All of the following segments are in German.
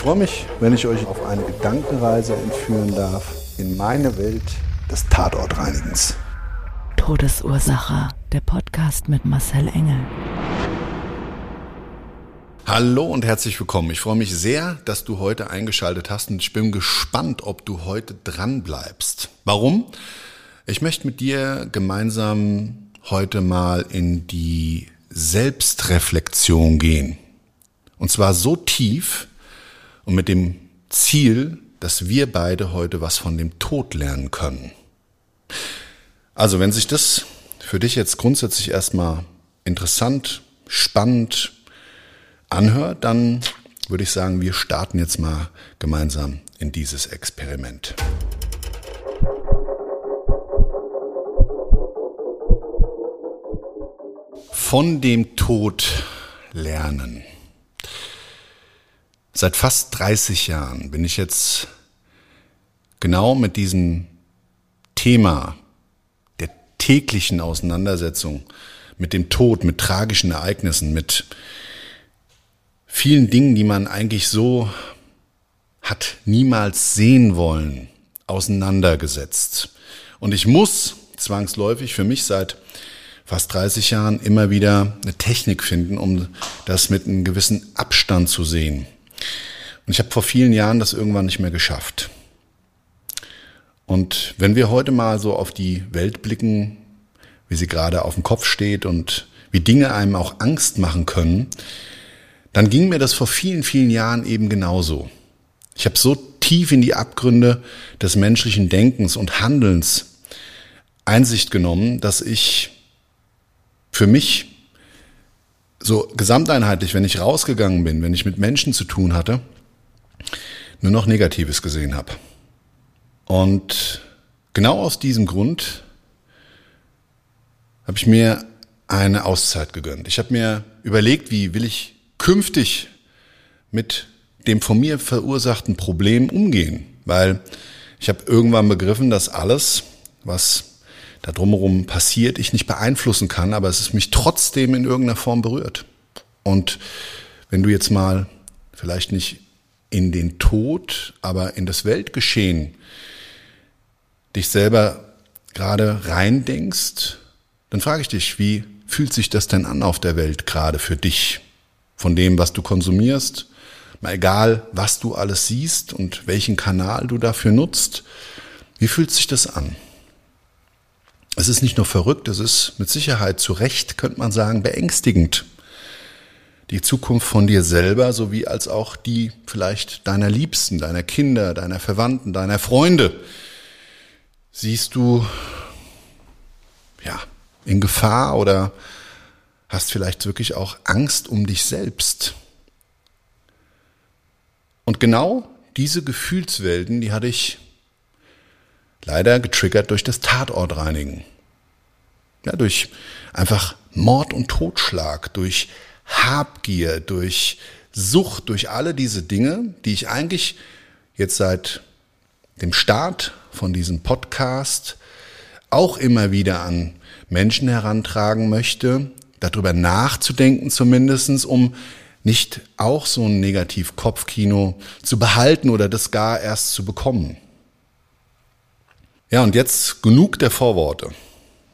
Ich freue mich, wenn ich euch auf eine Gedankenreise entführen darf in meine Welt des Tatortreinigens. Todesursache. Der Podcast mit Marcel Engel. Hallo und herzlich willkommen. Ich freue mich sehr, dass du heute eingeschaltet hast und ich bin gespannt, ob du heute dran bleibst. Warum? Ich möchte mit dir gemeinsam heute mal in die Selbstreflexion gehen. Und zwar so tief und mit dem Ziel, dass wir beide heute was von dem Tod lernen können. Also, wenn sich das für dich jetzt grundsätzlich erstmal interessant, spannend, anhört, dann würde ich sagen, wir starten jetzt mal gemeinsam in dieses Experiment. Von dem Tod lernen. Seit fast 30 Jahren bin ich jetzt genau mit diesem Thema der täglichen Auseinandersetzung mit dem Tod, mit tragischen Ereignissen, mit vielen Dingen, die man eigentlich so hat niemals sehen wollen, auseinandergesetzt. Und ich muss zwangsläufig für mich seit fast 30 Jahren immer wieder eine Technik finden, um das mit einem gewissen Abstand zu sehen. Und ich habe vor vielen Jahren das irgendwann nicht mehr geschafft. Und wenn wir heute mal so auf die Welt blicken, wie sie gerade auf dem Kopf steht und wie Dinge einem auch Angst machen können, dann ging mir das vor vielen, vielen Jahren eben genauso. Ich habe so tief in die Abgründe des menschlichen Denkens und Handelns Einsicht genommen, dass ich für mich so gesamteinheitlich, wenn ich rausgegangen bin, wenn ich mit Menschen zu tun hatte, nur noch Negatives gesehen habe. Und genau aus diesem Grund habe ich mir eine Auszeit gegönnt. Ich habe mir überlegt, wie will ich künftig mit dem von mir verursachten Problem umgehen, weil ich habe irgendwann begriffen, dass alles, was da drumherum passiert, ich nicht beeinflussen kann, aber es ist mich trotzdem in irgendeiner Form berührt. Und wenn du jetzt mal vielleicht nicht in den Tod, aber in das Weltgeschehen dich selber gerade reindenkst, dann frage ich dich, wie fühlt sich das denn an auf der Welt gerade für dich? von dem, was du konsumierst, mal egal, was du alles siehst und welchen Kanal du dafür nutzt. Wie fühlt sich das an? Es ist nicht nur verrückt, es ist mit Sicherheit zu Recht, könnte man sagen, beängstigend. Die Zukunft von dir selber sowie als auch die vielleicht deiner Liebsten, deiner Kinder, deiner Verwandten, deiner Freunde. Siehst du, ja, in Gefahr oder hast vielleicht wirklich auch Angst um dich selbst. Und genau diese Gefühlswelten, die hatte ich leider getriggert durch das Tatortreinigen. Ja, durch einfach Mord und Totschlag, durch Habgier, durch Sucht, durch alle diese Dinge, die ich eigentlich jetzt seit dem Start von diesem Podcast auch immer wieder an Menschen herantragen möchte, darüber nachzudenken zumindestens, um nicht auch so ein Negativ-Kopfkino zu behalten oder das gar erst zu bekommen. Ja, und jetzt genug der Vorworte.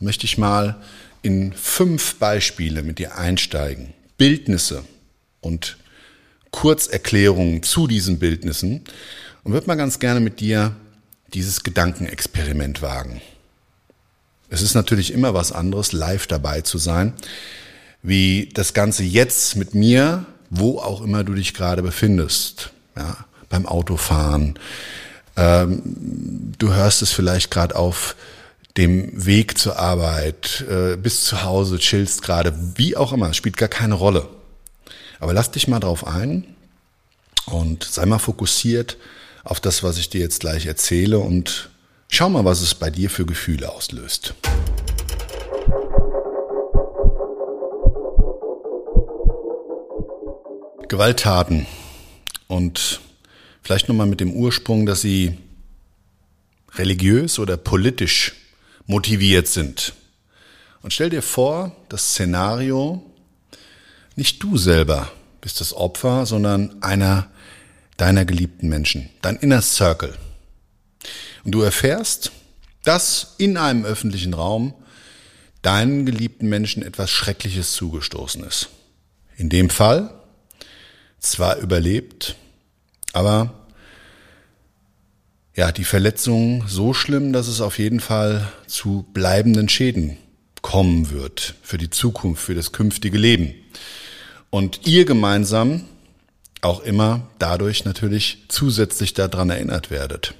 Möchte ich mal in fünf Beispiele mit dir einsteigen. Bildnisse und Kurzerklärungen zu diesen Bildnissen und würde mal ganz gerne mit dir dieses Gedankenexperiment wagen. Es ist natürlich immer was anderes, live dabei zu sein, wie das Ganze jetzt mit mir, wo auch immer du dich gerade befindest. Ja, beim Autofahren. Ähm, du hörst es vielleicht gerade auf dem Weg zur Arbeit, äh, bis zu Hause, chillst gerade, wie auch immer, spielt gar keine Rolle. Aber lass dich mal drauf ein und sei mal fokussiert auf das, was ich dir jetzt gleich erzähle und schau mal, was es bei dir für Gefühle auslöst. Gewalttaten und vielleicht nochmal mit dem Ursprung, dass sie religiös oder politisch motiviert sind. Und stell dir vor, das Szenario, nicht du selber bist das Opfer, sondern einer deiner geliebten Menschen, dein Inner Circle. Und du erfährst, dass in einem öffentlichen Raum deinen geliebten Menschen etwas Schreckliches zugestoßen ist. In dem Fall zwar überlebt, aber ja, die Verletzung so schlimm, dass es auf jeden Fall zu bleibenden Schäden kommen wird für die Zukunft, für das künftige Leben. Und ihr gemeinsam auch immer dadurch natürlich zusätzlich daran erinnert werdet.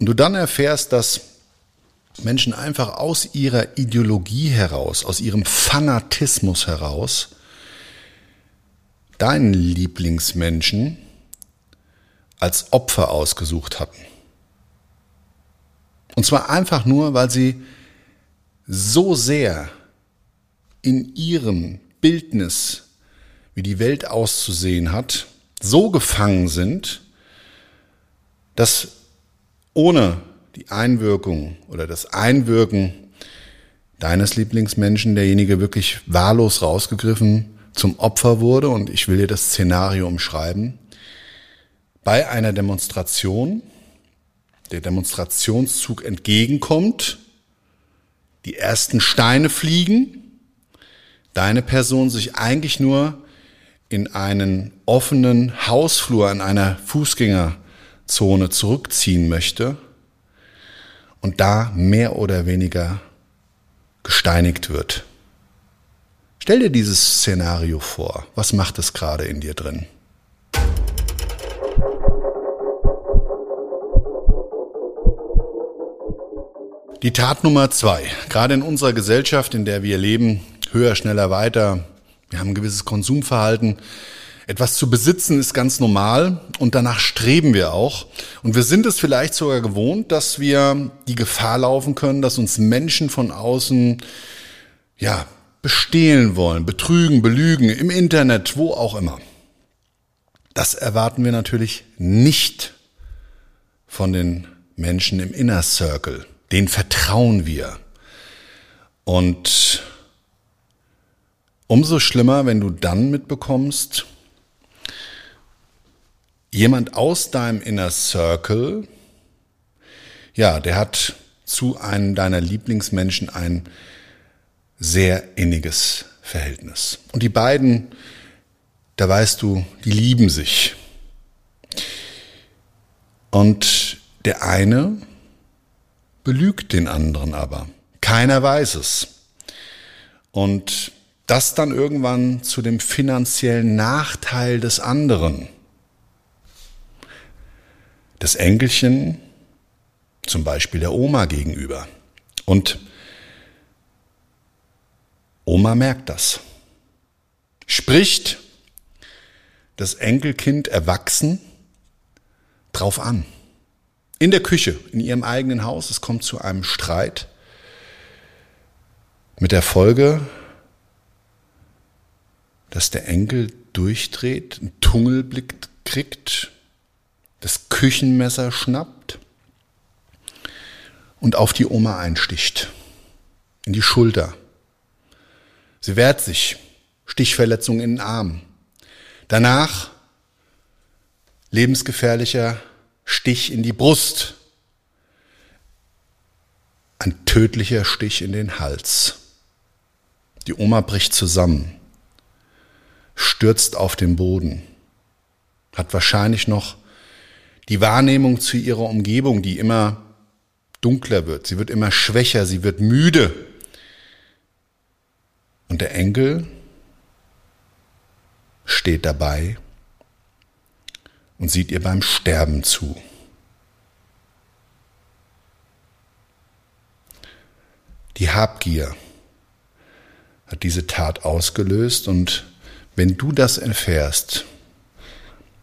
Und du dann erfährst, dass Menschen einfach aus ihrer Ideologie heraus, aus ihrem Fanatismus heraus, deinen Lieblingsmenschen als Opfer ausgesucht hatten. Und zwar einfach nur, weil sie so sehr in ihrem Bildnis wie die Welt auszusehen hat, so gefangen sind, dass ohne die Einwirkung oder das Einwirken deines Lieblingsmenschen derjenige wirklich wahllos rausgegriffen zum Opfer wurde und ich will dir das Szenario umschreiben. Bei einer Demonstration, der Demonstrationszug entgegenkommt, die ersten Steine fliegen, deine Person sich eigentlich nur in einen offenen Hausflur an einer Fußgängerzone zurückziehen möchte und da mehr oder weniger gesteinigt wird. Stell dir dieses Szenario vor. Was macht es gerade in dir drin? Die Tat Nummer zwei. Gerade in unserer Gesellschaft, in der wir leben, höher, schneller, weiter, wir haben ein gewisses Konsumverhalten. Etwas zu besitzen ist ganz normal und danach streben wir auch. Und wir sind es vielleicht sogar gewohnt, dass wir die Gefahr laufen können, dass uns Menschen von außen, ja, bestehlen wollen, betrügen, belügen, im Internet, wo auch immer. Das erwarten wir natürlich nicht von den Menschen im Inner Circle. Den vertrauen wir. Und Umso schlimmer, wenn du dann mitbekommst, jemand aus deinem Inner Circle, ja, der hat zu einem deiner Lieblingsmenschen ein sehr inniges Verhältnis. Und die beiden, da weißt du, die lieben sich. Und der eine belügt den anderen aber. Keiner weiß es. Und das dann irgendwann zu dem finanziellen Nachteil des anderen. Das Enkelchen zum Beispiel der Oma gegenüber. Und Oma merkt das. Spricht das Enkelkind erwachsen drauf an. In der Küche, in ihrem eigenen Haus, es kommt zu einem Streit mit der Folge, dass der Enkel durchdreht, einen Tungelblick kriegt, das Küchenmesser schnappt und auf die Oma einsticht, in die Schulter. Sie wehrt sich, Stichverletzung in den Arm. Danach lebensgefährlicher Stich in die Brust, ein tödlicher Stich in den Hals. Die Oma bricht zusammen stürzt auf den Boden. hat wahrscheinlich noch die Wahrnehmung zu ihrer Umgebung, die immer dunkler wird, sie wird immer schwächer, sie wird müde. Und der Enkel steht dabei und sieht ihr beim Sterben zu. Die Habgier hat diese Tat ausgelöst und wenn du das erfährst,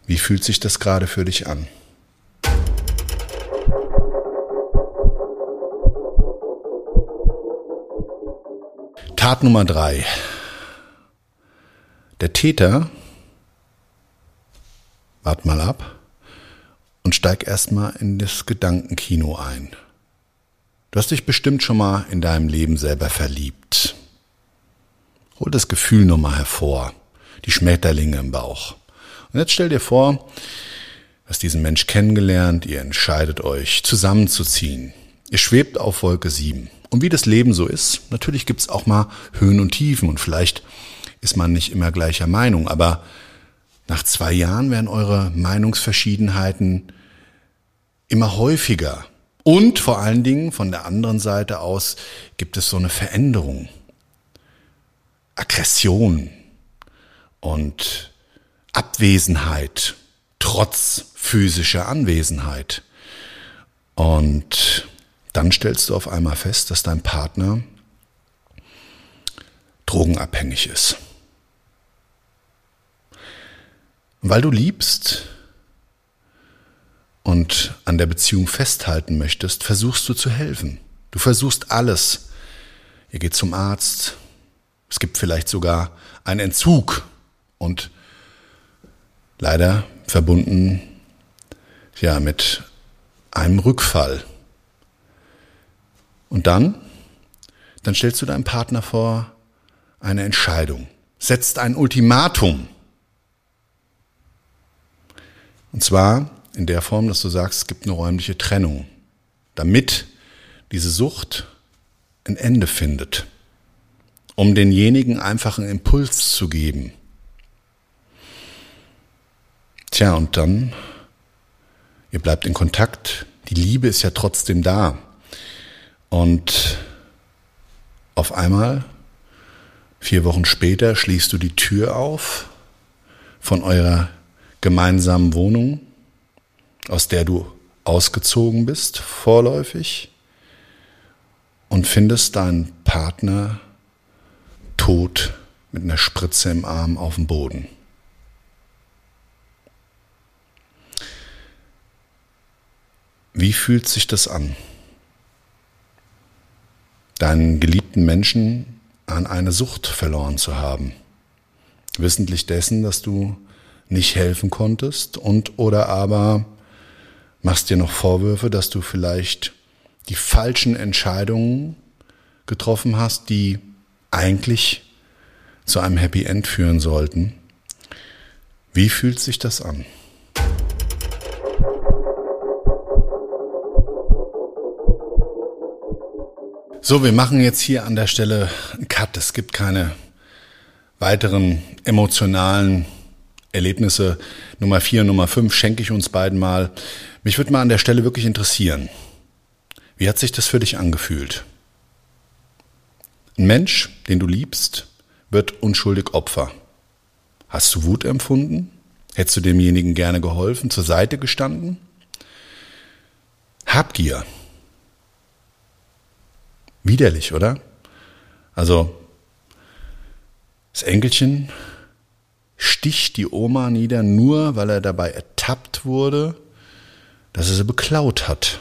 wie fühlt sich das gerade für dich an? Tat Nummer drei. Der Täter, wart mal ab und steig erstmal in das Gedankenkino ein. Du hast dich bestimmt schon mal in deinem Leben selber verliebt. Hol das Gefühl nochmal hervor, die Schmetterlinge im Bauch. Und jetzt stell dir vor, du hast diesen Mensch kennengelernt, ihr entscheidet euch zusammenzuziehen. Ihr schwebt auf Wolke 7. Und wie das Leben so ist, natürlich gibt's auch mal Höhen und Tiefen und vielleicht ist man nicht immer gleicher Meinung, aber nach zwei Jahren werden eure Meinungsverschiedenheiten immer häufiger. Und vor allen Dingen von der anderen Seite aus gibt es so eine Veränderung. Aggression und Abwesenheit trotz physischer Anwesenheit. Und dann stellst du auf einmal fest, dass dein Partner drogenabhängig ist. Weil du liebst und an der Beziehung festhalten möchtest, versuchst du zu helfen. Du versuchst alles. Ihr geht zum Arzt. Es gibt vielleicht sogar einen Entzug und leider verbunden ja mit einem Rückfall. Und dann, dann stellst du deinem Partner vor eine Entscheidung, setzt ein Ultimatum. Und zwar in der Form, dass du sagst, es gibt eine räumliche Trennung, damit diese Sucht ein Ende findet, um denjenigen einfach einen Impuls zu geben. Tja, und dann, ihr bleibt in Kontakt, die Liebe ist ja trotzdem da. Und auf einmal, vier Wochen später, schließt du die Tür auf von eurer gemeinsamen Wohnung, aus der du ausgezogen bist, vorläufig, und findest deinen Partner tot mit einer Spritze im Arm auf dem Boden. Wie fühlt sich das an? deinen geliebten Menschen an eine Sucht verloren zu haben. Wissentlich dessen, dass du nicht helfen konntest und oder aber machst dir noch Vorwürfe, dass du vielleicht die falschen Entscheidungen getroffen hast, die eigentlich zu einem Happy End führen sollten. Wie fühlt sich das an? So, wir machen jetzt hier an der Stelle einen Cut. Es gibt keine weiteren emotionalen Erlebnisse. Nummer vier, Nummer fünf schenke ich uns beiden mal. Mich würde mal an der Stelle wirklich interessieren. Wie hat sich das für dich angefühlt? Ein Mensch, den du liebst, wird unschuldig Opfer. Hast du Wut empfunden? Hättest du demjenigen gerne geholfen, zur Seite gestanden? Habgier Widerlich, oder? Also, das Enkelchen sticht die Oma nieder, nur weil er dabei ertappt wurde, dass er sie beklaut hat.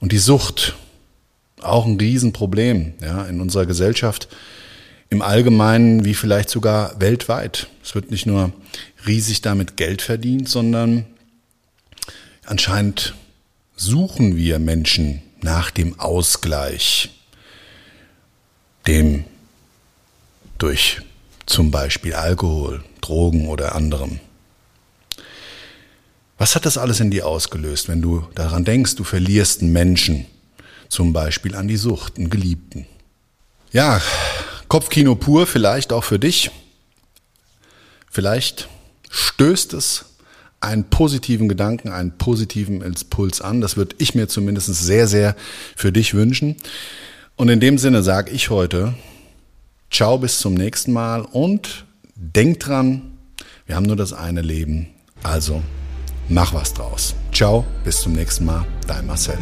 Und die Sucht, auch ein Riesenproblem ja, in unserer Gesellschaft, im Allgemeinen wie vielleicht sogar weltweit. Es wird nicht nur riesig damit Geld verdient, sondern anscheinend suchen wir Menschen nach dem Ausgleich, dem durch zum Beispiel Alkohol, Drogen oder anderem. Was hat das alles in dir ausgelöst, wenn du daran denkst, du verlierst einen Menschen, zum Beispiel an die Sucht, einen Geliebten? Ja, Kopfkino pur, vielleicht auch für dich. Vielleicht stößt es einen positiven Gedanken, einen positiven Impuls an. Das würde ich mir zumindest sehr, sehr für dich wünschen. Und in dem Sinne sage ich heute, ciao, bis zum nächsten Mal und denk dran, wir haben nur das eine Leben. Also mach was draus. Ciao, bis zum nächsten Mal, dein Marcel.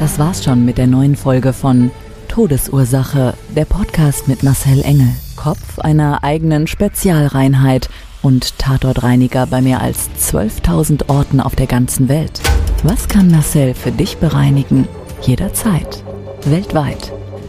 Das war's schon mit der neuen Folge von Todesursache, der Podcast mit Marcel Engel, Kopf einer eigenen Spezialreinheit und Tatortreiniger bei mehr als 12.000 Orten auf der ganzen Welt. Was kann Marcel für dich bereinigen? Jederzeit. Weltweit.